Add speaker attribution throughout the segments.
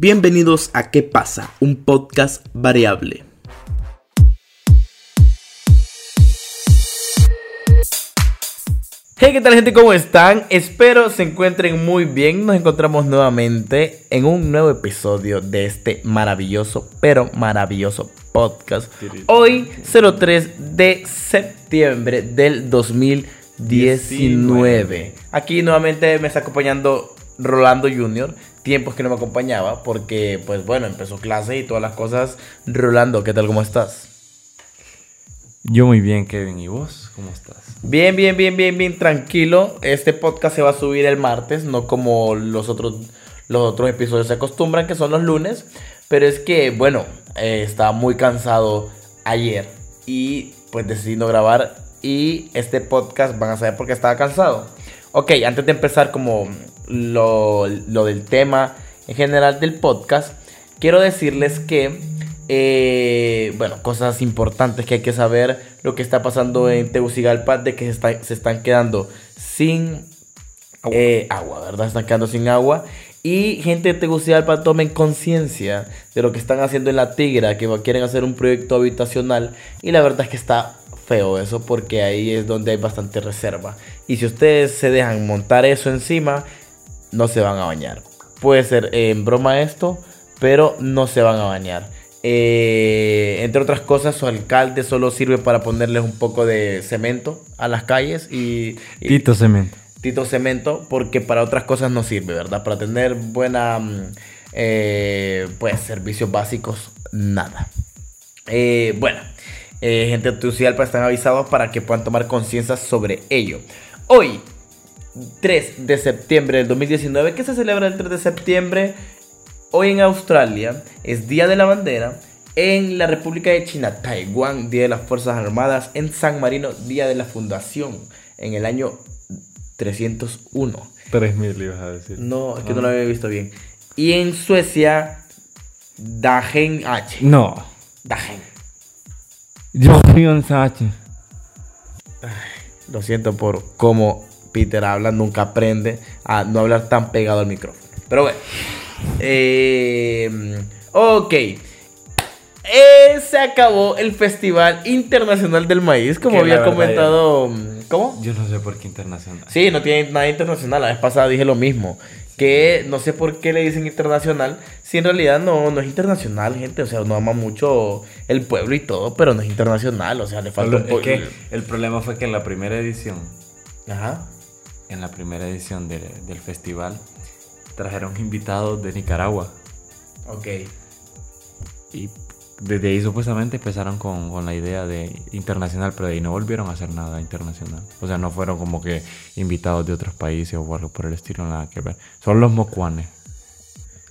Speaker 1: Bienvenidos a ¿Qué pasa? Un podcast variable. Hey, ¿qué tal gente? ¿Cómo están? Espero se encuentren muy bien. Nos encontramos nuevamente en un nuevo episodio de este maravilloso, pero maravilloso podcast. Hoy, 03 de septiembre del 2019. Aquí nuevamente me está acompañando Rolando Junior. Tiempos que no me acompañaba porque, pues bueno, empezó clase y todas las cosas. Rolando, ¿qué tal? ¿Cómo estás?
Speaker 2: Yo muy bien, Kevin. ¿Y vos? ¿Cómo estás?
Speaker 1: Bien, bien, bien, bien, bien, tranquilo. Este podcast se va a subir el martes, no como los otros, los otros episodios se acostumbran, que son los lunes. Pero es que, bueno, eh, estaba muy cansado ayer y pues decidí no grabar. Y este podcast van a saber por qué estaba cansado. Ok, antes de empezar como lo, lo del tema en general del podcast, quiero decirles que eh, bueno, cosas importantes que hay que saber. Lo que está pasando en Tegucigalpa, de que se, se están quedando sin agua. Eh, agua, ¿verdad? Están quedando sin agua. Y gente de Tegucigalpa tomen conciencia de lo que están haciendo en la Tigra, que quieren hacer un proyecto habitacional. Y la verdad es que está feo eso, porque ahí es donde hay bastante reserva. Y si ustedes se dejan montar eso encima, no se van a bañar. Puede ser en broma esto, pero no se van a bañar. Eh, entre otras cosas, su alcalde solo sirve para ponerles un poco de cemento a las calles y... y
Speaker 2: Tito Cemento.
Speaker 1: Tito Cemento, porque para otras cosas no sirve, ¿verdad? Para tener buena, mm, eh, pues, servicios básicos, nada. Eh, bueno, eh, gente de Tucialpa están avisados para que puedan tomar conciencia sobre ello. Hoy, 3 de septiembre del 2019, ¿qué se celebra el 3 de septiembre? Hoy en Australia es Día de la Bandera. En la República de China, Taiwán, Día de las Fuerzas Armadas. En San Marino, Día de la Fundación. En el año 301.
Speaker 2: 3000 ibas a decir.
Speaker 1: No, es que no lo había visto bien. Y en Suecia, Dagen H.
Speaker 2: No.
Speaker 1: Dagen.
Speaker 2: Yo vivo en Sachi.
Speaker 1: Lo siento por cómo Peter habla, nunca aprende a no hablar tan pegado al micrófono. Pero bueno. Eh, ok. Eh, se acabó el Festival Internacional del Maíz, como
Speaker 2: Que
Speaker 1: había comentado. ¿Cómo?
Speaker 2: Yo no sé por qué internacional.
Speaker 1: Sí, no tiene nada internacional. La vez pasada dije lo mismo. Que no sé por qué le dicen internacional. Si en realidad no, no es internacional, gente. O sea, no ama mucho el pueblo y todo, pero no es internacional. O sea, le falta
Speaker 2: Solo-
Speaker 1: un poco.
Speaker 2: es que el problema fue que en la primera edición,
Speaker 1: Ajá.
Speaker 2: En la primera edición de- del festival, trajeron invitados de Nicaragua.
Speaker 1: Ok.
Speaker 2: Y desde ahí supuestamente empezaron con, con la idea de internacional, pero de ahí no volvieron a hacer nada internacional. O sea, no fueron como que invitados de otros países o algo por el estilo, nada que ver. Son los mocuanes.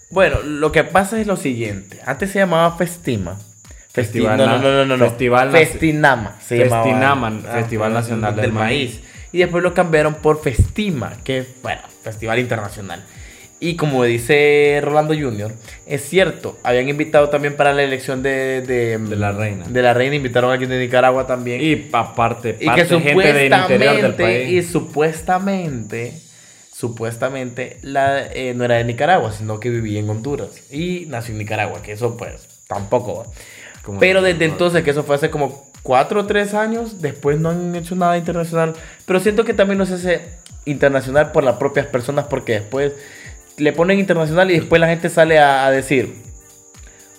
Speaker 1: Bueno, lo que pasa es lo siguiente. Antes se llamaba Festima. Festi-
Speaker 2: Festival
Speaker 1: no,
Speaker 2: na-
Speaker 1: no, no, no, no, no.
Speaker 2: Festival
Speaker 1: Festinama. Se
Speaker 2: Festinama,
Speaker 1: llamaba.
Speaker 2: Festival Nacional del
Speaker 1: Maíz. Y después lo cambiaron por Festima, que es, bueno, Festival Internacional. Y como dice Rolando Jr., es cierto, habían invitado también para la elección de, de,
Speaker 2: De la reina.
Speaker 1: De la reina, invitaron a alguien de Nicaragua también.
Speaker 2: Y aparte,
Speaker 1: Y
Speaker 2: parte
Speaker 1: que
Speaker 2: gente del interior del
Speaker 1: supuestamente,
Speaker 2: país.
Speaker 1: y supuestamente, supuestamente, la, eh, no era de Nicaragua, sino que vivía en Honduras. Y nació en Nicaragua, que eso pues tampoco.
Speaker 2: Como
Speaker 1: Pero desde entonces, que eso fue hace como cuatro o tres años, después no han hecho nada internacional. Pero siento que también no se hace internacional por las propias personas, porque después le ponen internacional y después la gente sale a, a decir,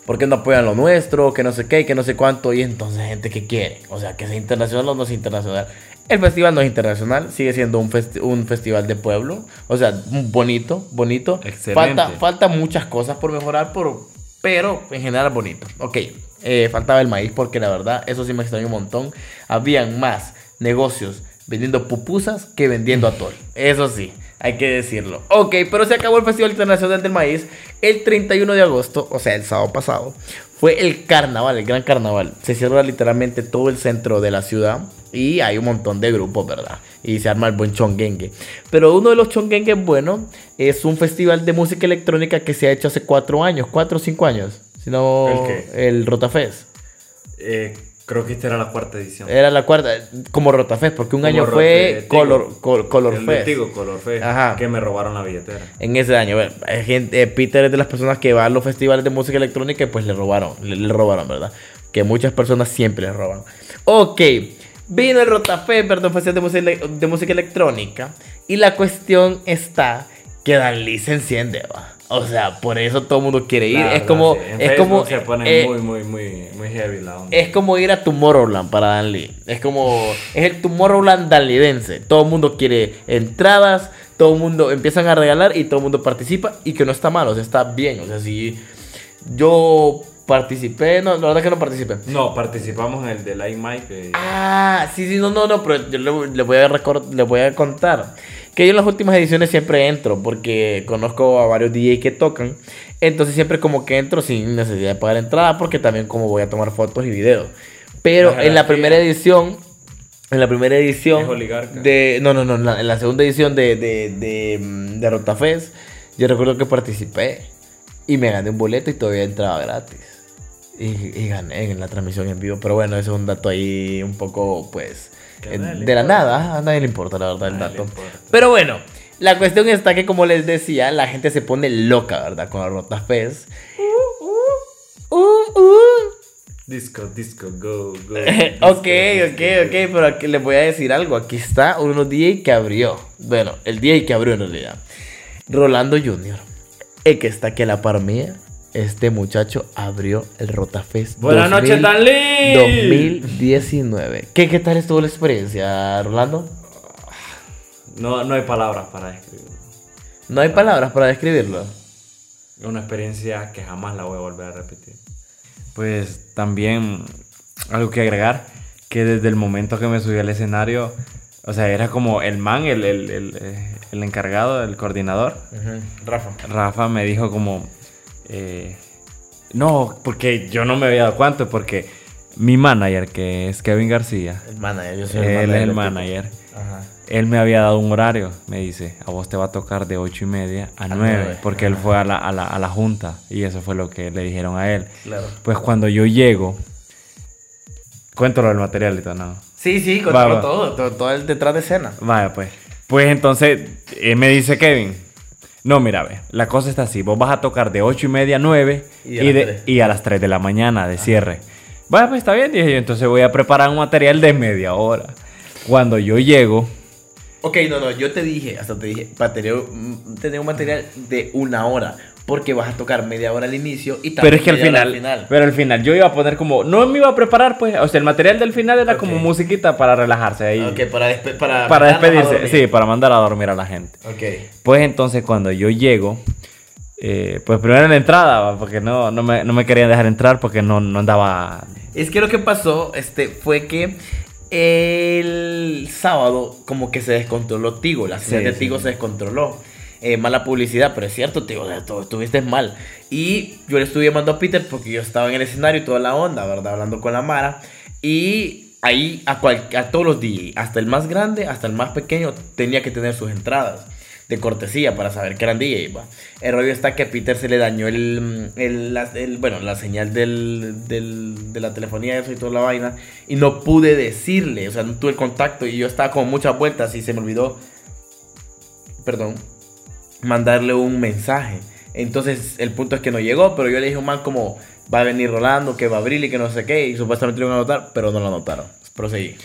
Speaker 1: ¿por qué no apoyan lo nuestro? Que no sé qué, que no sé cuánto. Y entonces, gente que quiere, o sea, que sea internacional o no sea internacional. El festival no es internacional, sigue siendo un, festi- un festival de pueblo. O sea, bonito, bonito.
Speaker 2: Excelente.
Speaker 1: Falta, falta muchas cosas por mejorar, por, pero en general bonito. Ok, eh, faltaba el maíz porque la verdad, eso sí me extrañó un montón. Habían más negocios vendiendo pupusas que vendiendo atol. Eso sí, hay que decirlo. Ok, pero se acabó el Festival Internacional del Maíz el 31 de agosto, o sea, el sábado pasado. Fue el carnaval, el gran carnaval. Se cierra literalmente todo el centro de la ciudad. Y hay un montón de grupos, ¿verdad? Y se arma el buen chonguengue. Pero uno de los chonguengues buenos es un festival de música electrónica que se ha hecho hace cuatro años, cuatro o cinco años. Si no,
Speaker 2: ¿El qué?
Speaker 1: el Rotafest.
Speaker 2: Eh, Creo que esta era la cuarta edición.
Speaker 1: Era la cuarta, como Rotafest, porque un
Speaker 2: Como
Speaker 1: año fue
Speaker 2: Tigo.
Speaker 1: Color, Col- Color
Speaker 2: el de
Speaker 1: Fest.
Speaker 2: Tigo, Color Fest,
Speaker 1: Ajá.
Speaker 2: que me robaron la billetera.
Speaker 1: En ese año, bueno, gente, eh, Peter es de las personas que va a los festivales de música electrónica y pues le robaron, le, le robaron, ¿verdad? Que muchas personas siempre le roban. Ok, vino el Rotafest, perdón, Festival de música, ele- de música electrónica y la cuestión está que Dalí se enciende, va. O sea, por eso todo el mundo quiere ir.
Speaker 2: La
Speaker 1: es como,
Speaker 2: sí. En
Speaker 1: es
Speaker 2: Facebook
Speaker 1: como,
Speaker 2: se pone
Speaker 1: eh,
Speaker 2: muy, muy, muy, muy heavy la onda.
Speaker 1: es como ir a Tomorrowland para Dan Lee. Es como. Es el Tomorrowland danlidense. Todo el mundo quiere entradas. Todo el mundo empiezan a regalar y todo el mundo participa. Y que no está mal, o sea, está bien. O sea, si yo participé. No, la verdad que no participé.
Speaker 2: No, participamos en el de Like Mike. eh,
Speaker 1: Ah, sí, sí, no, no, no, pero yo le, le voy a recor- le voy a contar que yo en las últimas ediciones siempre entro porque conozco a varios DJ que tocan, entonces siempre como que entro sin necesidad de pagar entrada porque también como voy a tomar fotos y videos. Pero
Speaker 2: La
Speaker 1: en la primera edición, en la primera edición de, no, no, no, en la, en la segunda edición de, de, de, mm, de Rotafest, yo recuerdo que participé y me gané un boleto y todavía entraba gratis. Y, y gané en la transmisión en vivo. Pero bueno, ese es un dato ahí un poco, pues, De la nada. A nadie le importa, la verdad, el dato. Pero bueno, la cuestión está que, como les decía, la gente se pone loca, ¿verdad? Con la Rotafest. Uh, uh.
Speaker 2: Disco, disco, go, go.
Speaker 1: ok, ok, ok, pero aquí les voy a decir algo. Aquí está uno DJ que abrió. Bueno, el DJ que abrió en realidad. Rolando Jr. El que está aquí a la par mía. Este muchacho abrió el Rotafest.
Speaker 2: Buenas noches,
Speaker 1: 2000
Speaker 2: Danley.
Speaker 1: 2019. ¿Qué, ¿Qué tal estuvo la experiencia, Rolando?
Speaker 2: No, no hay palabras para describirlo.
Speaker 1: No hay palabras para describirlo.
Speaker 2: Es una experiencia que jamás la voy a volver a repetir. Pues también algo que agregar, que desde el momento que me subí al escenario, o sea, era como el man, el, el, el, eh, el encargado, el coordinador,
Speaker 1: Rafa.
Speaker 2: Rafa me dijo como, eh, no, porque yo no me había dado cuenta, porque mi manager, que es Kevin García,
Speaker 1: El manager, yo soy
Speaker 2: él es el
Speaker 1: del
Speaker 2: manager.
Speaker 1: Ajá.
Speaker 2: él me había dado un horario, me dice, a vos te va a tocar de ocho y media a
Speaker 1: A
Speaker 2: 9,
Speaker 1: nueve.
Speaker 2: porque él fue a la, a, la, a la junta y eso fue lo que le dijeron a él.
Speaker 1: Claro.
Speaker 2: Pues cuando yo llego, cuéntalo del material y todo, no.
Speaker 1: Sí, sí,
Speaker 2: va.
Speaker 1: todo, todo, todo el detrás de escena.
Speaker 2: Vaya, pues. Pues entonces eh, me dice Kevin, no, mira, ve, la cosa está así, vos vas a tocar de ocho y media a 9
Speaker 1: Y a las
Speaker 2: de- y a las 3 de la mañana de cierre. Vaya, pues está bien, dije yo, entonces voy a preparar un material de media hora. Cuando yo llego,
Speaker 1: Ok, no, no, yo te dije, hasta te dije, material, mm, tener un material de una hora, porque vas a tocar media hora al inicio y
Speaker 2: pero
Speaker 1: también
Speaker 2: es que al
Speaker 1: hora
Speaker 2: final, pero al final yo iba a poner como, no me iba a preparar, pues, o sea, el material del final era como musiquita para relajarse ahí.
Speaker 1: Ok, para, despe- para,
Speaker 2: Para despedirse, sí, para mandar a dormir a la gente.
Speaker 1: Ok.
Speaker 2: Pues entonces cuando yo llego, eh, pues primero en la entrada, porque no, no, me, no me querían dejar entrar porque no, no andaba...
Speaker 1: Es que lo que pasó este, fue que el sábado como que se descontroló Tigo, la señal
Speaker 2: Sí,
Speaker 1: de
Speaker 2: sí.
Speaker 1: Tigo se descontroló. Eh, mala publicidad, pero es cierto, Tigo, o sea, tú estuviste mal. Y yo le estuve llamando a Peter porque yo estaba en el escenario y toda la onda, ¿verdad? Hablando con la Mara. Y ahí a, cual- a todos los DJ, hasta el más grande, hasta el más pequeño, tenía que tener sus entradas de cortesía para saber que eran DJ. va. El rollo está que a Peter se le dañó el, el- la, el- bueno, la señal del, del- de la telefonía eso y toda la vaina. Y no pude decirle, o sea, no tuve el contacto y yo estaba con muchas vueltas y se me olvidó, perdón, mandarle un mensaje. Entonces el punto es que no llegó, pero yo le dije a un man como va a venir Rolando, que va a abrir y que no sé qué, y supuestamente lo iban a anotar, pero no lo anotaron. Proseguí.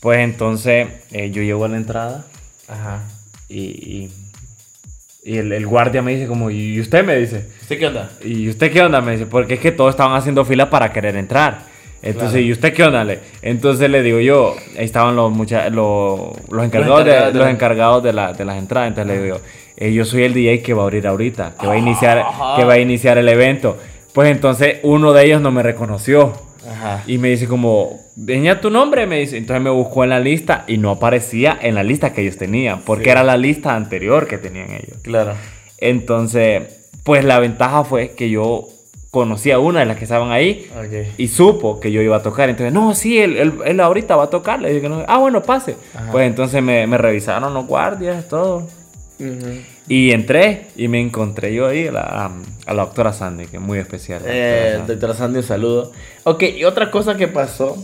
Speaker 2: Pues entonces eh, yo llego a la entrada
Speaker 1: Ajá.
Speaker 2: y, y, y el, el guardia me dice como, ¿y usted me dice?
Speaker 1: ¿Usted qué onda?
Speaker 2: ¿Y usted qué onda? Me dice, porque es que todos estaban haciendo fila para querer entrar. Entonces,
Speaker 1: Claro.
Speaker 2: ¿y usted qué onda? Le? Entonces le digo yo, ahí estaban los, mucha- los, los encargados, de,
Speaker 1: encargados de
Speaker 2: los encargados de, la- de las entradas. Entonces le digo, eh, yo soy el DJ que va a abrir ahorita, que va a iniciar,
Speaker 1: Ajá.
Speaker 2: que va a iniciar el evento. Pues entonces uno de ellos no me reconoció.
Speaker 1: Ajá.
Speaker 2: Y me dice como, enseña tu nombre, me dice. Entonces me buscó en la lista y no aparecía en la lista que ellos tenían, porque
Speaker 1: Sí.
Speaker 2: era la lista anterior que tenían ellos.
Speaker 1: Claro.
Speaker 2: Entonces, pues la ventaja fue que yo conocí a una de las que estaban ahí y supo que yo iba a tocar. Entonces, no, sí, él, él- él ahorita va a tocar. Le dije que no. Ah, bueno, pase.
Speaker 1: Ajá.
Speaker 2: Pues entonces me, me revisaron los guardias, todo. Y entré y me encontré yo ahí a la, a la doctora Sandy, que es muy especial.
Speaker 1: Eh, doctora Sandy, un saludo. Ok, y otra cosa que pasó.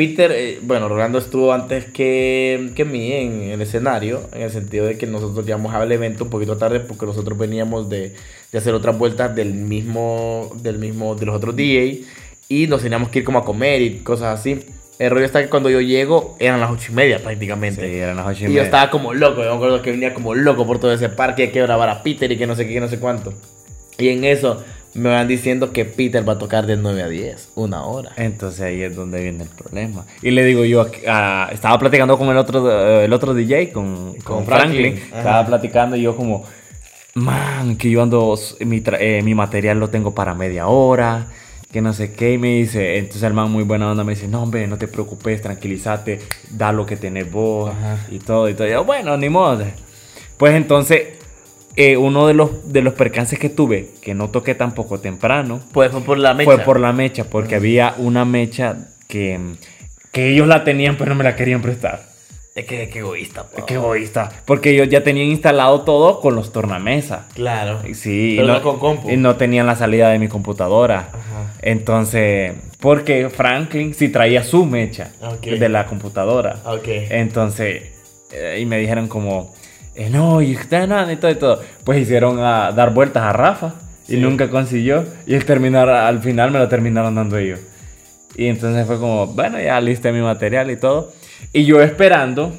Speaker 1: Peter, eh, bueno, Rolando estuvo antes que, que mí en, el escenario, en el sentido de que nosotros llegamos al evento un poquito tarde porque nosotros veníamos de, de hacer otras vueltas del mismo, del mismo, de los otros DJ y nos teníamos que ir como a comer y cosas así. El rollo está que cuando yo llego eran las ocho y media prácticamente.
Speaker 2: Sí, eran las ocho y,
Speaker 1: media. Y yo estaba como loco. Yo me acuerdo que venía como loco por todo ese parque, que grabar a Peter y que no sé qué, que no sé cuánto. Y en eso me van diciendo que Peter va a tocar de 9 a 10, una hora.
Speaker 2: Entonces ahí es donde viene el problema. Y le digo yo, estaba platicando con el otro, el otro DJ, con, con, Franklin. Estaba platicando y yo como, man, que yo ando, mi, eh, mi material lo tengo para media hora que no sé qué, y me dice, entonces el man muy buena onda me dice, no hombre, no te preocupes, tranquilízate, da lo que tenés vos y todo, y todo. yo, bueno, ni modo. Pues entonces, eh, uno de los, de los percances que tuve, que no toqué tampoco temprano,
Speaker 1: pues fue por la mecha.
Speaker 2: Fue por la mecha, porque había una mecha que, que ellos la tenían, pero no me la querían prestar.
Speaker 1: Es que, qué egoísta,
Speaker 2: Es que egoísta. Porque ellos ya tenían instalado todo con los tornamesa.
Speaker 1: Claro.
Speaker 2: Sí. Pero no, con compu. Y no tenían la salida de mi computadora. Ajá. Entonces, porque Franklin sí traía su mecha de la computadora.
Speaker 1: Ok.
Speaker 2: Entonces, eh, y me dijeron como, eh, no, y usted nada, y todo y todo. Pues hicieron a dar vueltas a Rafa. Y nunca consiguió. Y el terminar, al final me lo terminaron dando ellos. Y entonces fue como, bueno, ya listé mi material y todo. Y yo esperando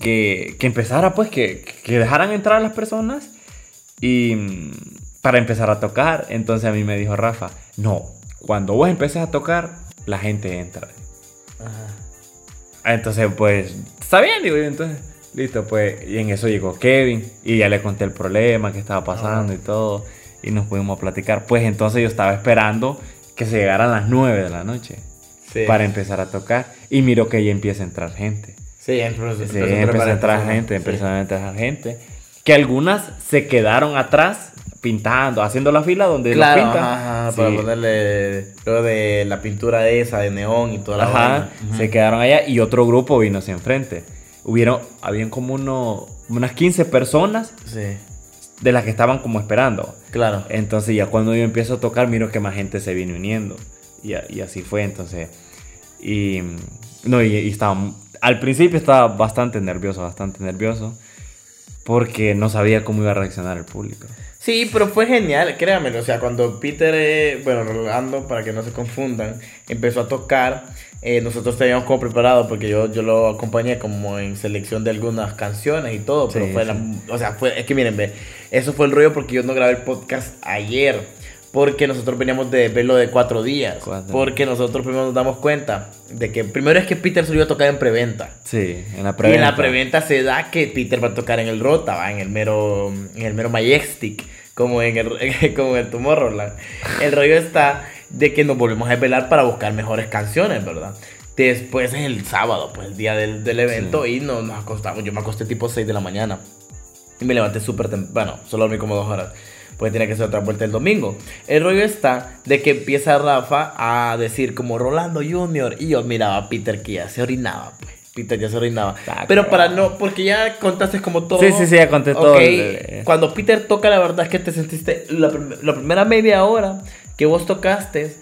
Speaker 2: que, que empezara, pues, que, que, dejaran entrar a las personas y mm, para empezar a tocar. Entonces a mí me dijo Rafa, no, cuando vos empeces a tocar, la gente entra. Ajá. Entonces, pues, está bien, digo yo, entonces, listo, pues, y en eso llegó Kevin y ya le conté el problema que estaba pasando y todo, y nos pudimos platicar. Pues entonces yo estaba esperando que se llegaran las 9 de la noche para empezar a tocar. Y miro que ya empieza a entrar gente.
Speaker 1: Sí,
Speaker 2: empezó, a entrar gente, empezó a entrar gente. Que algunas se quedaron atrás pintando, haciendo la fila donde
Speaker 1: claro, pintan. Ajá, para ponerle luego de la pintura esa de neón y toda la
Speaker 2: Ajá, se quedaron allá y otro grupo vino hacia enfrente. Hubieron, habían como uno, unas 15 personas
Speaker 1: sí.
Speaker 2: de las que estaban como esperando.
Speaker 1: Claro.
Speaker 2: Entonces ya cuando yo empiezo a tocar, miro que más gente se viene uniendo. Y, y así fue, entonces. Y, no, y, estaba, al principio estaba bastante nervioso, bastante nervioso, porque no sabía cómo iba a reaccionar el público.
Speaker 1: Sí, pero fue genial, créanme, o sea, cuando Peter, eh, bueno, Rolando, para que no se confundan, empezó a tocar, eh, nosotros teníamos como preparado, porque yo, yo lo acompañé como en selección de algunas canciones y todo, pero fue, La, o sea, fue, es que miren, ve, eso fue el rollo porque yo no grabé el podcast ayer. Porque nosotros veníamos de verlo de cuatro días. Porque nosotros primero nos damos cuenta de que primero es que Peter iba a tocar en preventa.
Speaker 2: Sí, en la preventa.
Speaker 1: Y en la preventa se da que Peter va a tocar en el Rota, ¿va? en el mero, en el mero Majestic, como en el, como en el Tomorrowland. El rollo está de que nos volvemos a velar para buscar mejores canciones, ¿verdad? Después es el sábado, pues el día del, del evento, y nos, nos acostamos. Yo me acosté tipo 6 de la mañana. Y me levanté súper temprano. Bueno, solo dormí como dos horas pues tiene que ser otra vuelta el domingo. El rollo está de que empieza Rafa a decir como Rolando Junior y yo miraba a Peter que ya se orinaba, pues. Peter ya se orinaba. Ah, Pero para no, porque ya contaste como todo.
Speaker 2: Sí, sí, sí, ya conté todo.
Speaker 1: Cuando Peter toca, la verdad es que te sentiste, la, la primera media hora que vos tocaste,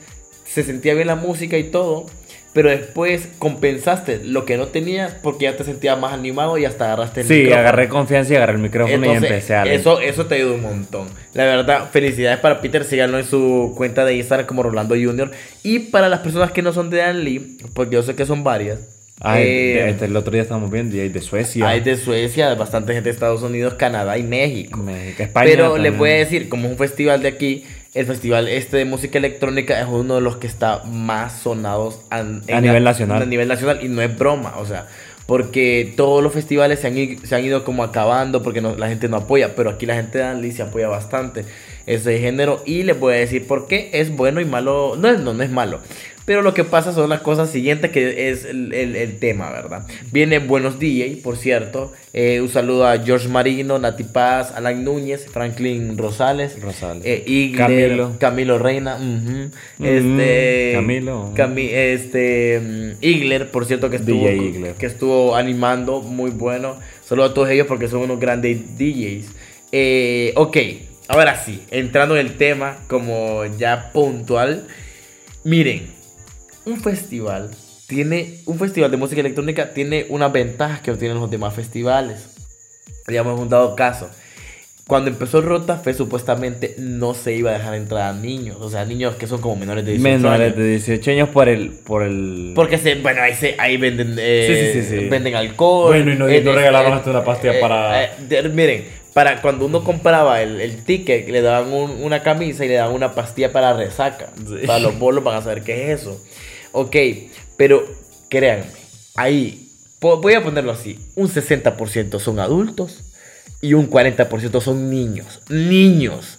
Speaker 1: se sentía bien la música y todo pero después compensaste lo que no tenías porque ya te sentías más animado y hasta agarraste
Speaker 2: el micrófono. Sí, agarré confianza y agarré el micrófono y empecé a.
Speaker 1: Eso, eso te ayudó un montón. La verdad, felicidades para Peter, síganlo en su cuenta de Instagram como Rolando Junior. Y para las personas que no son de Anli, porque yo sé que son varias.
Speaker 2: eh, el otro día estamos viendo y hay de Suecia.
Speaker 1: Hay de Suecia, bastante gente de Estados Unidos, Canadá y México.
Speaker 2: México España.
Speaker 1: Pero le voy a decir, como es un festival de aquí, el festival este de música electrónica es uno de los que está más sonados
Speaker 2: a, nivel nacional.
Speaker 1: A nivel nacional y no es broma, o sea, porque todos los festivales se han, se han ido como acabando porque la gente no apoya, pero aquí la gente de Anli se apoya bastante ese género y les voy a decir por qué es bueno y malo, no, no, no es malo, Pero lo que pasa son las cosas siguientes que es el, el- el tema, ¿verdad? Viene Buenos DJ, por cierto. Eh, un saludo a George Marino, Nati Paz, Alan Núñez, Franklin Rosales.
Speaker 2: Rosales.
Speaker 1: eh, Igler,
Speaker 2: Camilo.
Speaker 1: Camilo Reina. Ujú, Este.
Speaker 2: Camilo.
Speaker 1: Cami- este. mm, Igler, por cierto, que estuvo,
Speaker 2: DJ Igler.
Speaker 1: que estuvo animando. Muy bueno. Saludo a todos ellos porque son unos grandes DJs. Eh, ok, ahora sí, entrando en el tema como ya puntual. Miren, un festival tiene un festival de música electrónica tiene unas ventajas que no tienen los demás festivales. Digamos un dado caso. Cuando empezó Rotafe supuestamente no se iba a dejar entrar a niños, o sea, niños que son como menores de 18
Speaker 2: Menores
Speaker 1: años.
Speaker 2: de 18 años por el. Por el...
Speaker 1: Porque se, bueno, ahí, se, ahí venden, eh,
Speaker 2: Sí, sí, sí,
Speaker 1: venden alcohol.
Speaker 2: Bueno, y no-
Speaker 1: eh,
Speaker 2: regalaban
Speaker 1: eh,
Speaker 2: hasta una pastilla
Speaker 1: eh,
Speaker 2: para-
Speaker 1: eh, de- miren, para cuando uno compraba el, el ticket, le daban un- una camisa y le daban una pastilla para resaca. Para los bolos van a saber qué es eso. Ok, pero créanme, ahí, voy a ponerlo así, un 60% son adultos y un 40% son niños. Niños.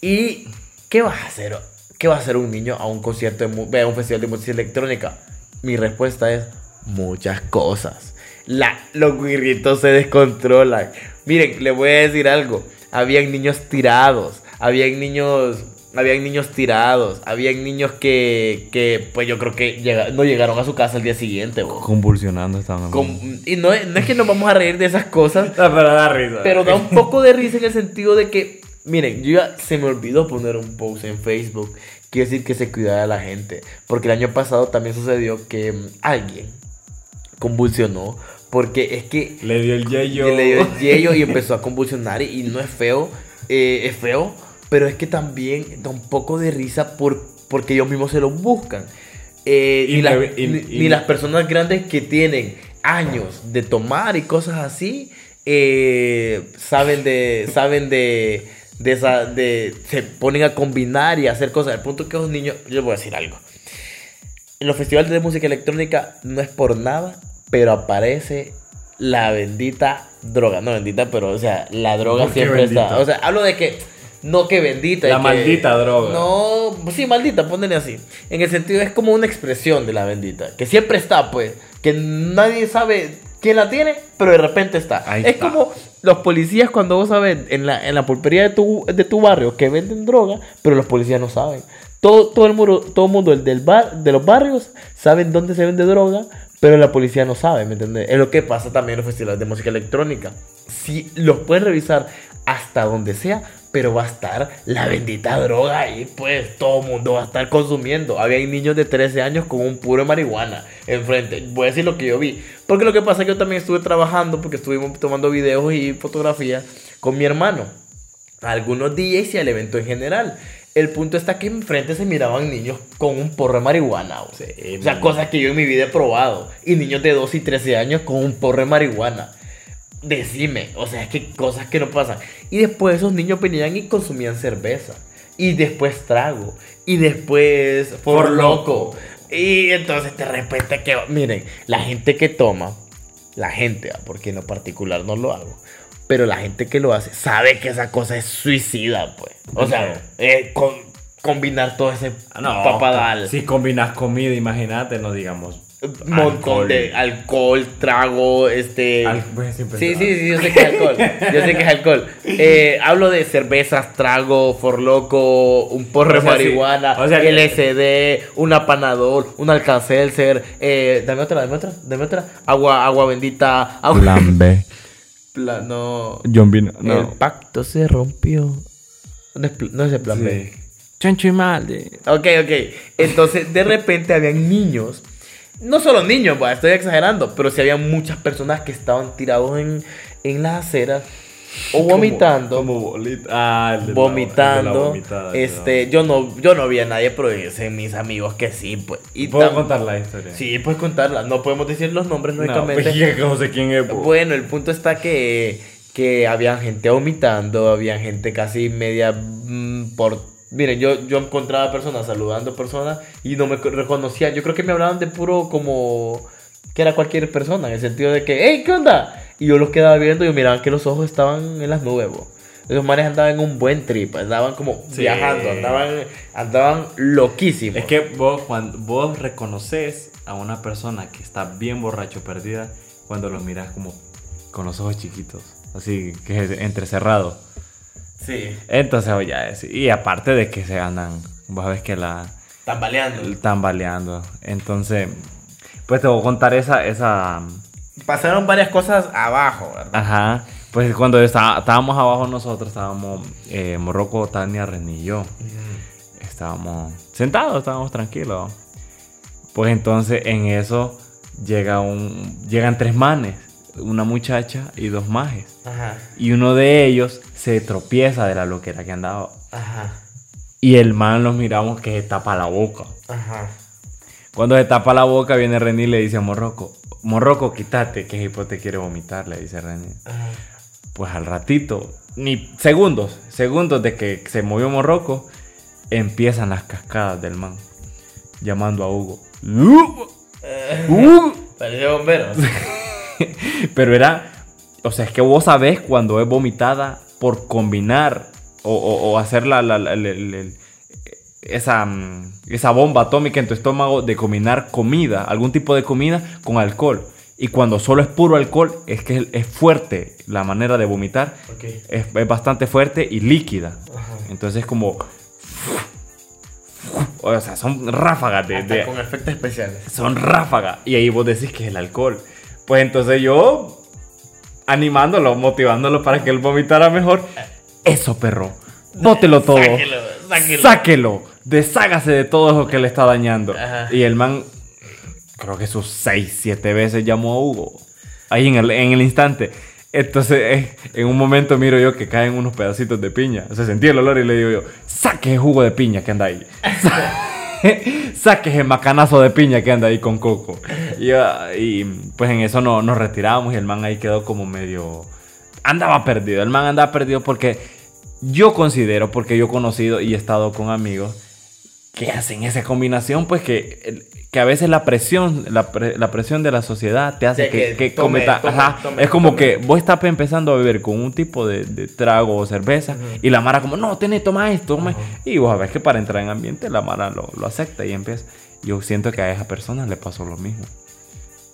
Speaker 1: ¿Y qué vas a hacer? ¿Qué va a hacer un niño a un concierto, de a un festival de música electrónica? Mi respuesta es muchas cosas. Los guirritos se descontrolan. Miren, le voy a decir algo. Habían niños tirados. Habían niños. Habían niños tirados. Habían niños que. que pues yo creo que llega- no llegaron a su casa el día siguiente. bo.
Speaker 2: Convulsionando estaban.
Speaker 1: Con- y no, es- no es que nos vamos a reír de esas cosas.
Speaker 2: No, pero da risa.
Speaker 1: Pero da un poco de risa en el sentido de que, miren, yo ya se me olvidó poner un post en Facebook. Quiere decir que se cuidara a la gente. Porque el año pasado también sucedió que mm, alguien convulsionó. Porque es que
Speaker 2: Le dio el yeyo.
Speaker 1: le dio el yello y empezó a convulsionar. Y, y no es feo, eh, es feo. Pero es que también da un poco de risa por, porque ellos mismos se lo buscan. Eh,
Speaker 2: Y
Speaker 1: ni, las-
Speaker 2: y-
Speaker 1: ni-
Speaker 2: y-
Speaker 1: ni las personas grandes que tienen años de tomar y cosas así eh, saben de saben de de esa de se ponen a combinar y a hacer cosas al punto que los niños yo les voy a decir algo en los festivales de música electrónica no es por nada pero aparece la bendita droga no bendita pero o sea la droga
Speaker 2: ¿Por qué
Speaker 1: siempre
Speaker 2: bendita?
Speaker 1: está o sea hablo de que no que bendita
Speaker 2: La
Speaker 1: y que-
Speaker 2: maldita droga.
Speaker 1: no pues sí maldita ponele así en el sentido es como una expresión de la bendita que siempre está pues que nadie sabe quién la tiene pero de repente está
Speaker 2: Ahí
Speaker 1: es
Speaker 2: está.
Speaker 1: como los policías cuando vos sabes en la, en la pulpería de tu, de tu barrio que venden droga, pero los policías no saben. Todo, todo el mundo, todo mundo el del bar, de los barrios saben dónde se vende droga, pero la policía no sabe, ¿me entiendes? Es lo que pasa también en los festivales de música electrónica. Si los pueden revisar hasta donde sea, pero va a estar la bendita droga ahí, pues todo el mundo va a estar consumiendo. Había niños de 13 años con un puro marihuana enfrente. Voy a decir lo que yo vi. Porque lo que pasa es que yo también estuve trabajando, porque estuvimos tomando videos y fotografías con mi hermano. Algunos DJs y al evento en general. El punto está que enfrente se miraban niños con un porro de marihuana. o sea,
Speaker 2: Sí,
Speaker 1: o sea, cosas que yo en mi vida he probado. Y niños de 12 y 13 años con un porro de marihuana. Decime, o sea, es que cosas que no pasan. Y después esos niños venían y consumían cerveza. Y después trago. Y después por loco. Y entonces de repente que... Miren, la gente que toma, la gente, ah, porque en lo particular no lo hago. Pero la gente que lo hace sabe que esa cosa es suicida, pues. O sea, eh, con- combinar todo ese
Speaker 2: Ah, no,
Speaker 1: papadal.
Speaker 2: Si combinas comida, imagínate, no digamos.
Speaker 1: Montón
Speaker 2: alcohol.
Speaker 1: de alcohol, trago, este...
Speaker 2: Al- pues,
Speaker 1: Sí, sí, sí, yo sé que es alcohol. Yo sé que es alcohol. Eh, hablo de cervezas, trago, forloco, un porro de
Speaker 2: O sea, sí.
Speaker 1: marihuana,
Speaker 2: O sea, que-
Speaker 1: LSD, un apanador, un alcancelser, eh, dame otra, dame otra, dame otra. Agua, agua bendita, agua...
Speaker 2: Plan B.
Speaker 1: No.
Speaker 2: John Vino.
Speaker 1: El pacto se rompió. No es, no es el plan B.
Speaker 2: Sí. Chancho y malde.
Speaker 1: Ok, ok. Entonces, de repente habían niños. No solo niños, bah, estoy exagerando, pero sí había muchas personas que estaban tirados en, en las aceras o vomitando.
Speaker 2: Como, bolita. Ah, el de la-
Speaker 1: vomitando.
Speaker 2: el de la
Speaker 1: este, yo no, yo no vi a nadie, pero dicen mis amigos que sí, pues. Y
Speaker 2: ¿Puedo contar la historia?
Speaker 1: Sí, puedes contarla. No podemos decir los nombres,
Speaker 2: No,
Speaker 1: lógicamente.
Speaker 2: pues, no sé quién es. po.
Speaker 1: Bueno, el punto está que, que había gente vomitando, había gente casi media mm, por... Miren, yo, yo encontraba personas saludando personas y no me co- reconocían. Yo creo que me hablaban de puro como que era cualquier persona, en el sentido de que, hey, ¿qué onda? Y yo los quedaba viendo y miraban que los ojos estaban en las nubes, bo. Esos manes andaban en un buen trip, andaban como
Speaker 2: Sí.
Speaker 1: viajando, andaban, andaban loquísimos.
Speaker 2: Es que vos, cuando vos reconoces a una persona que está bien borracho perdida cuando lo miras como con los ojos chiquitos, así que entrecerrado.
Speaker 1: Sí,
Speaker 2: Entonces, oye, es- y aparte de que se andan, vos ves que la
Speaker 1: tambaleando.
Speaker 2: tambaleando. Entonces, pues te voy a contar esa, esa,
Speaker 1: Pasaron varias cosas abajo, ¿verdad?
Speaker 2: ajá. Pues cuando está- estábamos abajo nosotros, estábamos eh, Morroco, Tania, yo. Estábamos sentados, estábamos tranquilos. Pues entonces en eso llega un, llegan tres manes, una muchacha y dos majes.
Speaker 1: Ajá,
Speaker 2: Y uno de ellos se tropieza de la loquera que andaba.
Speaker 1: ajá,
Speaker 2: Y el man los miramos que se tapa la boca.
Speaker 1: ajá.
Speaker 2: Cuando se tapa la boca viene René y le dice a Morroco, Morroco, quítate, que Hipo te quiere vomitar, le dice René.
Speaker 1: ajá.
Speaker 2: Pues al ratito, ni segundos, segundos de que se movió Morroco, empiezan las cascadas del man. Llamando a Hugo. ¡Hugo! ¡Hugo!
Speaker 1: Parecía bombero.
Speaker 2: Pero era, o sea, es que vos sabés cuando es vomitada por combinar o, o- o hacer la, esa, mm, esa bomba atómica en tu estómago de combinar comida, algún tipo de comida con alcohol. Y cuando solo es puro alcohol, es que es fuerte la manera de vomitar. Es, es bastante fuerte y líquida.
Speaker 1: Ajá.
Speaker 2: Entonces como... O sea, son ráfagas de, de-
Speaker 1: con efectos especiales.
Speaker 2: son ráfagas. Y ahí vos decís que es el alcohol. Pues entonces yo, animándolo, motivándolo para que él vomitara mejor. Eso, perro. Bótelo todo.
Speaker 1: Sáquelo, sáquelo.
Speaker 2: Sáquelo. Deshágase de todo eso que le está dañando.
Speaker 1: Ajá.
Speaker 2: Y el man, creo que sus 6, 7 veces llamó a Hugo. Ahí en el, en el instante. Entonces, eh, en un momento miro yo que caen unos pedacitos de piña. O sea, sentí el olor y le digo yo, saque el jugo de piña que anda ahí. Saque ese macanazo de piña que anda ahí con coco. Y, ah, y, pues en eso no, nos retiramos y el man ahí quedó como medio... Andaba perdido. El man andaba perdido porque yo considero, porque yo he conocido y he estado con amigos que hacen esa combinación, pues que, el- que a veces la presión, la, pre- la presión de la sociedad te hace
Speaker 1: De
Speaker 2: que,
Speaker 1: que
Speaker 2: que
Speaker 1: tome,
Speaker 2: cometa-
Speaker 1: tome,
Speaker 2: ajá,
Speaker 1: tome,
Speaker 2: es como que vos estás empezando a beber con un tipo de, de trago o cerveza y la Mara como, no, tenés, toma esto, toma". Y vos sabés que para entrar en ambiente la Mara lo, lo acepta y empieza. Yo siento que a esa persona le pasó lo mismo.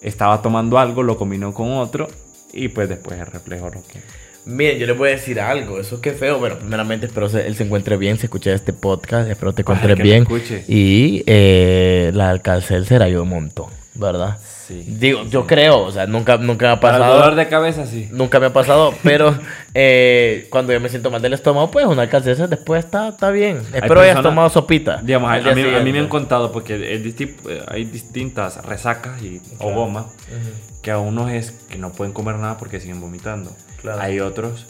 Speaker 2: Estaba tomando algo, lo combinó con otro y pues después el reflejo lo que...
Speaker 1: Miren, yo les voy a decir algo, eso que feo. Bueno, primeramente espero se- él se encuentre bien, se escuche este podcast, espero te encuentres
Speaker 2: me
Speaker 1: bien.
Speaker 2: escuche.
Speaker 1: Y eh, la alcalcel será yo un montón, ¿verdad?
Speaker 2: Sí.
Speaker 1: Digo, yo creo, o sea, nunca, nunca me ha
Speaker 2: Para el
Speaker 1: pasado.
Speaker 2: dolor de cabeza, sí.
Speaker 1: Nunca me ha pasado, pero eh, cuando yo me siento mal del estómago, pues una alcalcel después está, está bien. Espero hayas
Speaker 2: personas-
Speaker 1: tomado sopita.
Speaker 2: Digamos, a, mí, a mí me han contado porque es disti- eh, hay distintas resacas y, o gomas que a unos es que no pueden comer nada porque siguen vomitando.
Speaker 1: Claro.
Speaker 2: Hay otros,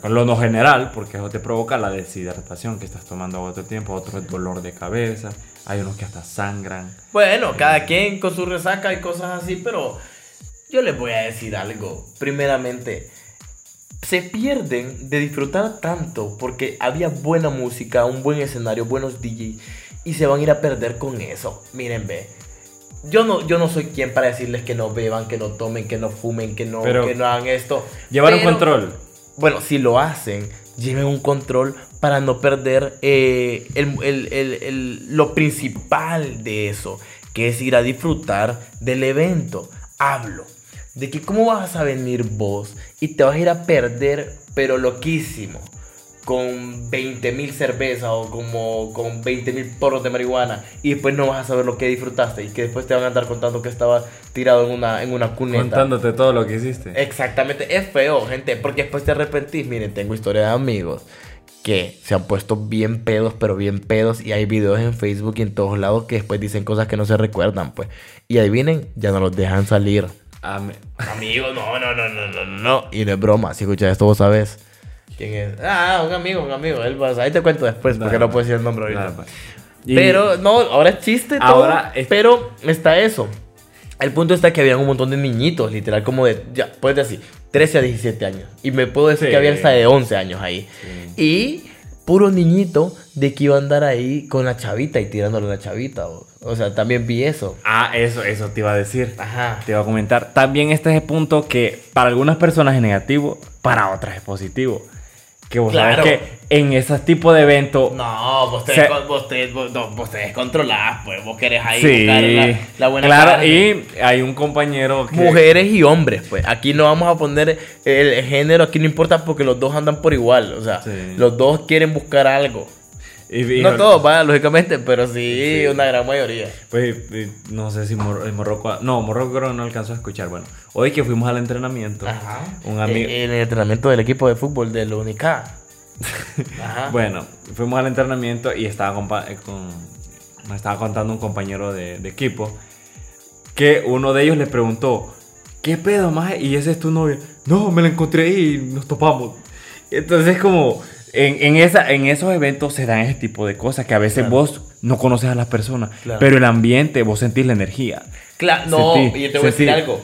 Speaker 2: con lo no general, porque eso te provoca la deshidratación que estás tomando todo el tiempo. Otros es dolor de cabeza. Hay unos que hasta sangran.
Speaker 1: Bueno, cada quien con su resaca y cosas así, pero yo les voy a decir algo. Primeramente, se pierden de disfrutar tanto porque había buena música, un buen escenario, buenos DJs y se van a ir a perder con eso. Miren, ve. Yo no, yo no soy quien para decirles que no beban, que no tomen, que no fumen, que no,
Speaker 2: Pero-
Speaker 1: que no hagan esto.
Speaker 2: Llevar un control.
Speaker 1: bueno, si lo hacen, lleven un control para no perder eh, el- el- el- el- lo principal de eso, que es ir a disfrutar del evento. Hablo de que cómo vas a venir vos y te vas a ir a perder, pero loquísimo, con 20 mil cervezas o como con 20 mil porros de marihuana y después no vas a saber lo que disfrutaste y que después te van a andar contando que estaba tirado en una, en una cuneta.
Speaker 2: Contándote todo lo que hiciste.
Speaker 1: Exactamente, es feo, gente, porque después te arrepentís. Miren, tengo historia de amigos que se han puesto bien pedos, pero bien pedos, y hay videos en Facebook y en todos lados que después dicen cosas que no se recuerdan, pues. Y ahí vienen, ya no los dejan salir. Amigos, no, no, no, no, no, no. Y no es broma, si escuchas esto, vos sabes quién es. Ah, un amigo, un amigo. Él va, ahí te cuento después, porque no puedo decir el nombre ahorita.
Speaker 2: Pues. Y-
Speaker 1: Pero no, ahora es chiste todo.
Speaker 2: Ahora es-
Speaker 1: Pero está eso. El punto está que había un montón de niñitos, literal, como de, ya, puedes decir, 13 a 17 años. Y me puedo decir
Speaker 2: Sí.
Speaker 1: que había hasta de 11 años ahí. Y puro niñito de que iba a andar ahí con la chavita y tirándole a la chavita. O, o sea, también vi eso.
Speaker 2: Ah, eso, eso te iba a decir.
Speaker 1: Ajá.
Speaker 2: Te iba a comentar. También este es el punto que para algunas personas es negativo, para otras es positivo. Que vos
Speaker 1: Claro.
Speaker 2: sabes que en ese tipo de eventos
Speaker 1: No, vos te,
Speaker 2: Se-
Speaker 1: vos te, vos, no, vos te descontrolás, pues vos querés ahí
Speaker 2: Sí,
Speaker 1: buscar la, la buena
Speaker 2: claro,
Speaker 1: carne.
Speaker 2: y hay un compañero que...
Speaker 1: Mujeres y hombres, pues. Aquí no vamos a poner el género, aquí no importa porque los dos andan por igual. O sea,
Speaker 2: Sí.
Speaker 1: los dos quieren buscar algo.
Speaker 2: Y- y-
Speaker 1: No todos, lógicamente, pero sí,
Speaker 2: Sí.
Speaker 1: una gran mayoría.
Speaker 2: Pues no sé si Mor- eh, Morroco... No, Morroco creo que no alcanzó a escuchar. Bueno, hoy que fuimos al entrenamiento, un amigo...
Speaker 1: Eh, En el entrenamiento del equipo de fútbol de la UNICA. Ajá.
Speaker 2: Bueno, fuimos al entrenamiento y estaba eh, con, me estaba contando un compañero de, de equipo que uno de ellos le preguntó, ¿qué pedo, más? Y ese es tu novia. No, me la encontré ahí y nos topamos. Entonces como en, en, esa, en esos eventos se dan ese tipo de cosas que a veces
Speaker 1: Claro.
Speaker 2: vos no conoces a las personas,
Speaker 1: Claro.
Speaker 2: pero el ambiente, vos sentís la energía.
Speaker 1: Claro, no, yo te voy a decir algo.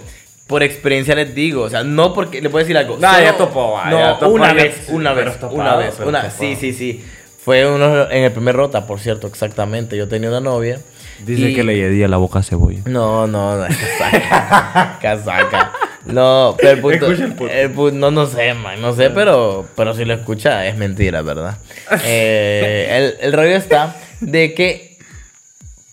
Speaker 1: Por experiencia les digo, o sea, no porque le a decir algo.
Speaker 2: No,
Speaker 1: solo-
Speaker 2: ya topó, va,
Speaker 1: No,
Speaker 2: ya topó,
Speaker 1: una vez, una vez,
Speaker 2: topado,
Speaker 1: una vez, una,
Speaker 2: topado.
Speaker 1: sí, sí, sí. Fue uno en el primer rota, por cierto, exactamente. Yo tenía una novia.
Speaker 2: Dice
Speaker 1: y-
Speaker 2: que le hedía la boca a cebolla.
Speaker 1: No, no, no, casaca. casaca. No, pero el punto,
Speaker 2: el punto.
Speaker 1: el no, no sé, man, no sé, pero, pero si lo escucha es mentira, ¿verdad? Eh, el, el rollo está de que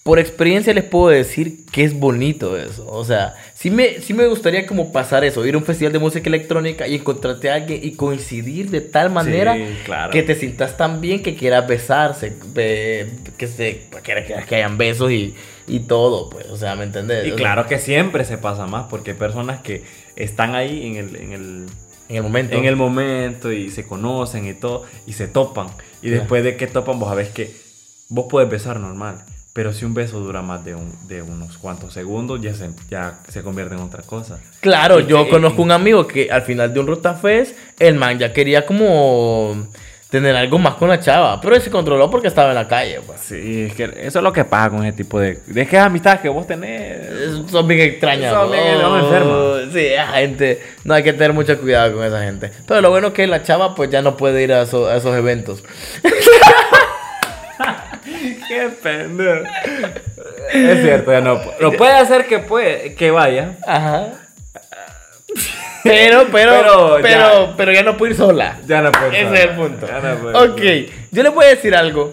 Speaker 1: por experiencia les puedo decir que es bonito eso. O sea, sí me, sí me gustaría como pasar eso, ir a un festival de música electrónica y encontrarte a alguien y coincidir de tal manera
Speaker 2: claro.
Speaker 1: que te sientas tan bien que quieras besarse, be- que, se, que- que hayan besos y, y todo, pues, o sea, ¿me entendés?
Speaker 2: Y
Speaker 1: O sea,
Speaker 2: claro que siempre se pasa más porque hay personas que están ahí en el, en el,
Speaker 1: en el momento.
Speaker 2: en el momento y se conocen y todo y se topan. Y después de que topan, vos sabés que vos puedes besar normal. Pero si un beso dura más de, un, de unos cuantos segundos, ya se, ya se convierte en otra cosa.
Speaker 1: Claro,
Speaker 2: Y
Speaker 1: yo
Speaker 2: que-
Speaker 1: conozco un amigo que al final de un Rotafest, el man ya quería como tener algo más con la chava, pero él se controló porque estaba en la calle, pues.
Speaker 2: Sí, es que eso es lo que pasa con ese tipo de... Es que es amistad que vos tenés.
Speaker 1: Son bien extrañas.
Speaker 2: Son bien- son enfermas.
Speaker 1: Sí, esa gente. No hay que tener mucho cuidado con esa gente. Pero lo bueno es que la chava pues ya no puede ir a, eso- a esos eventos.
Speaker 2: Qué pendejo. Es cierto, ya no. Lo puede hacer que, puede, que vaya.
Speaker 1: Ajá. Pero, pero,
Speaker 2: Pero
Speaker 1: pero,
Speaker 2: ya-
Speaker 1: pero, ya no puede ir sola.
Speaker 2: Ya no puede
Speaker 1: Ese
Speaker 2: sola.
Speaker 1: es el punto.
Speaker 2: Ya no puede
Speaker 1: ok, yo les voy a decir algo.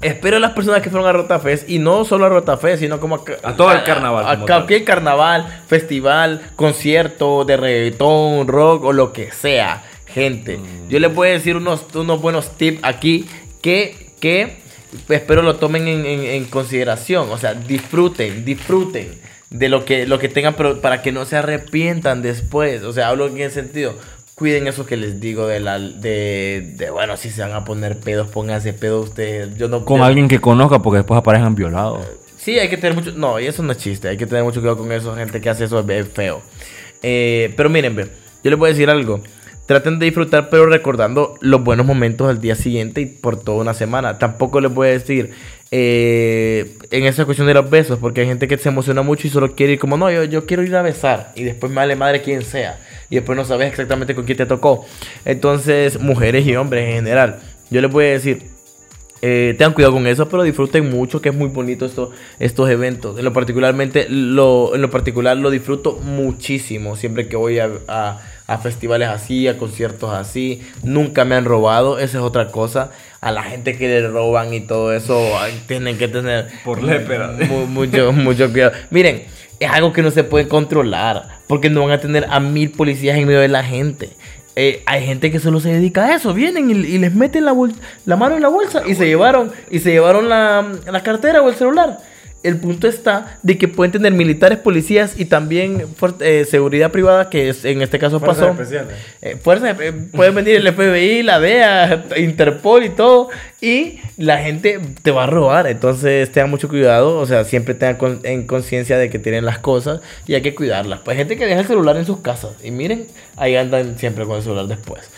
Speaker 1: Espero a las personas que fueron a Rotafest, y no solo a Rotafest, sino como a,
Speaker 2: A todo el carnaval,
Speaker 1: A, cualquier carnaval, festival, concierto de reggaetón, rock o lo que sea. Gente,
Speaker 2: Mm.
Speaker 1: yo les voy a decir unos, unos buenos tips aquí que, que espero lo tomen en, en- en consideración. O sea, disfruten, disfruten de lo que, lo que tengan, pero para que no se arrepientan después. O sea, hablo en ese sentido. Cuiden eso que les digo de la de, de bueno, si se van a poner pedos, pónganse pedos ustedes. Yo no
Speaker 2: Con
Speaker 1: yo-
Speaker 2: alguien que conozca porque después aparezcan violados.
Speaker 1: Sí, hay que tener mucho. No, y eso no es chiste. Hay que tener mucho cuidado con eso. Gente que hace eso es feo. Eh, pero miren, yo les voy a decir algo. Traten de disfrutar, pero recordando los buenos momentos al día siguiente y por toda una semana. Tampoco les voy a decir eh, en esa cuestión de los besos, porque hay gente que se emociona mucho y solo quiere ir como, no, yo, yo quiero ir a besar. Y después vale madre quien sea. Y después no sabes exactamente con quién te tocó. Entonces, mujeres y hombres en general, yo les voy a decir, eh, tengan cuidado con eso, pero disfruten mucho, que es muy bonito esto, estos eventos. En lo, particularmente, lo, en lo particular lo disfruto muchísimo siempre que voy a- a festivales así, a conciertos así. Nunca me han robado, esa es otra cosa. A la gente que le roban y todo eso, tienen que tener
Speaker 2: Por lépera.
Speaker 1: mu- mucho, mucho cuidado. Miren, es algo que no se puede controlar, porque no van a tener a mil policías en medio de la gente. Eh, hay gente que solo se dedica a eso, vienen y, y les meten la, mano en la bolsa y se llevaron y se llevaron la, la cartera o el celular. El punto está de que pueden tener militares, policías y también eh, seguridad privada, que es, en este caso pasó. Eh, fuerza, eh, pueden venir el FBI, la DEA, Interpol y todo. Y la gente te va a robar. Entonces tengan mucho cuidado. O sea, siempre tengan con- en conciencia de que tienen las cosas y hay que cuidarlas. Pues hay gente que deja el celular en sus casas. Y miren, ahí andan siempre con el celular después.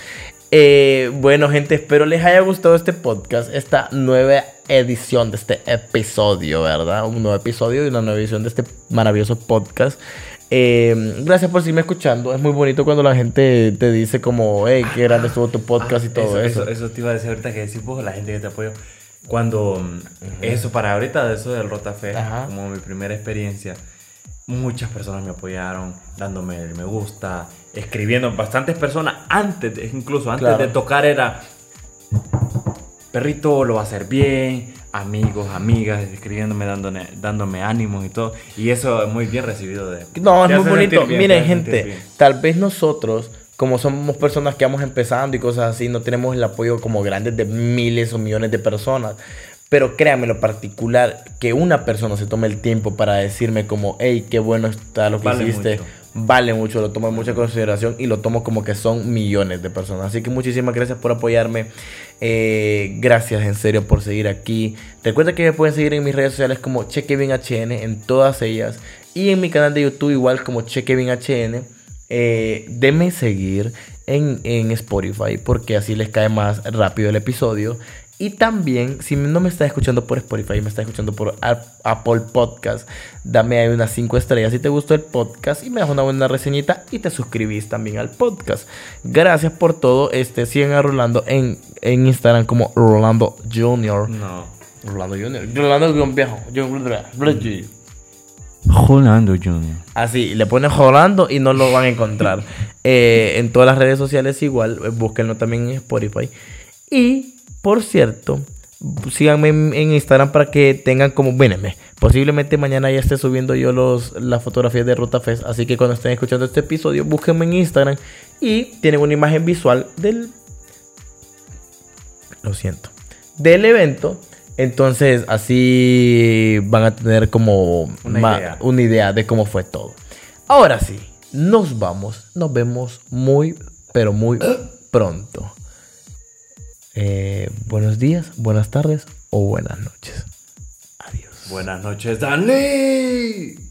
Speaker 1: Eh, bueno, gente, espero les haya gustado este podcast, esta nueva edición de este episodio, ¿verdad? Un nuevo episodio y una nueva edición de este maravilloso podcast. Eh, gracias por seguirme escuchando. Es muy bonito cuando la gente te dice como, hey, qué grande estuvo tu podcast y todo eso.
Speaker 2: Eso, eso te iba a decir ahorita que decís vos, la gente que te apoyó. Cuando mm, eso, para ahorita, de eso del Rotafe,
Speaker 1: Ajá.
Speaker 2: como mi primera experiencia, muchas personas me apoyaron, dándome el me gusta, escribiendo bastantes personas antes, de- incluso antes
Speaker 1: Claro.
Speaker 2: de tocar era perrito lo va a hacer bien, amigos, amigas, escribiéndome, dándome, dándome ánimos y todo. Y eso es muy bien recibido de...
Speaker 1: No, es muy bonito.
Speaker 2: bien,
Speaker 1: Miren, gente, tal vez nosotros, como somos personas que vamos empezando y cosas así, no tenemos el apoyo como grandes de miles o millones de personas. Pero créanme lo particular, que una persona se tome el tiempo para decirme como, hey, qué bueno está lo que
Speaker 2: Vale
Speaker 1: hiciste.
Speaker 2: mucho.
Speaker 1: Vale mucho, lo tomo en mucha consideración y lo tomo como que son millones de personas. Así que muchísimas gracias por apoyarme. Eh, gracias en serio por seguir aquí. Recuerda que me pueden seguir en mis redes sociales como ChekeBinHN en todas ellas. Y en mi canal de YouTube igual como ChekeBinHN. Eh, denme seguir en, en Spotify porque así les cae más rápido el episodio. Y también, si no me estás escuchando por Spotify, me estás escuchando por Ap- Apple Podcast, dame ahí unas 5 estrellas si te gustó el podcast y me das una buena reseñita y te suscribís también al podcast. Gracias por todo. Este, sigan a Rolando en, en Instagram como Rolando Junior.
Speaker 2: No.
Speaker 1: Rolando Junior. Rolando guion viejo.
Speaker 2: Rolando Junior.
Speaker 1: Así, le ponen Rolando y no lo van a encontrar. Eh, en todas las redes sociales igual, búsquenlo también en Spotify. Y, por cierto, síganme en, Instagram para que tengan como, véneme, posiblemente mañana ya esté subiendo yo los, las fotografías de Ruta Fest. Así que cuando estén escuchando este episodio, búsquenme en Instagram y tienen una imagen visual del... Lo siento. Del evento. Entonces, así van a tener como
Speaker 2: Una idea.
Speaker 1: una idea de cómo fue todo. Ahora sí, nos vamos. Nos vemos muy, pero muy pronto. Eh, buenos días, buenas tardes o buenas noches. Adiós.
Speaker 2: Buenas noches, Dani.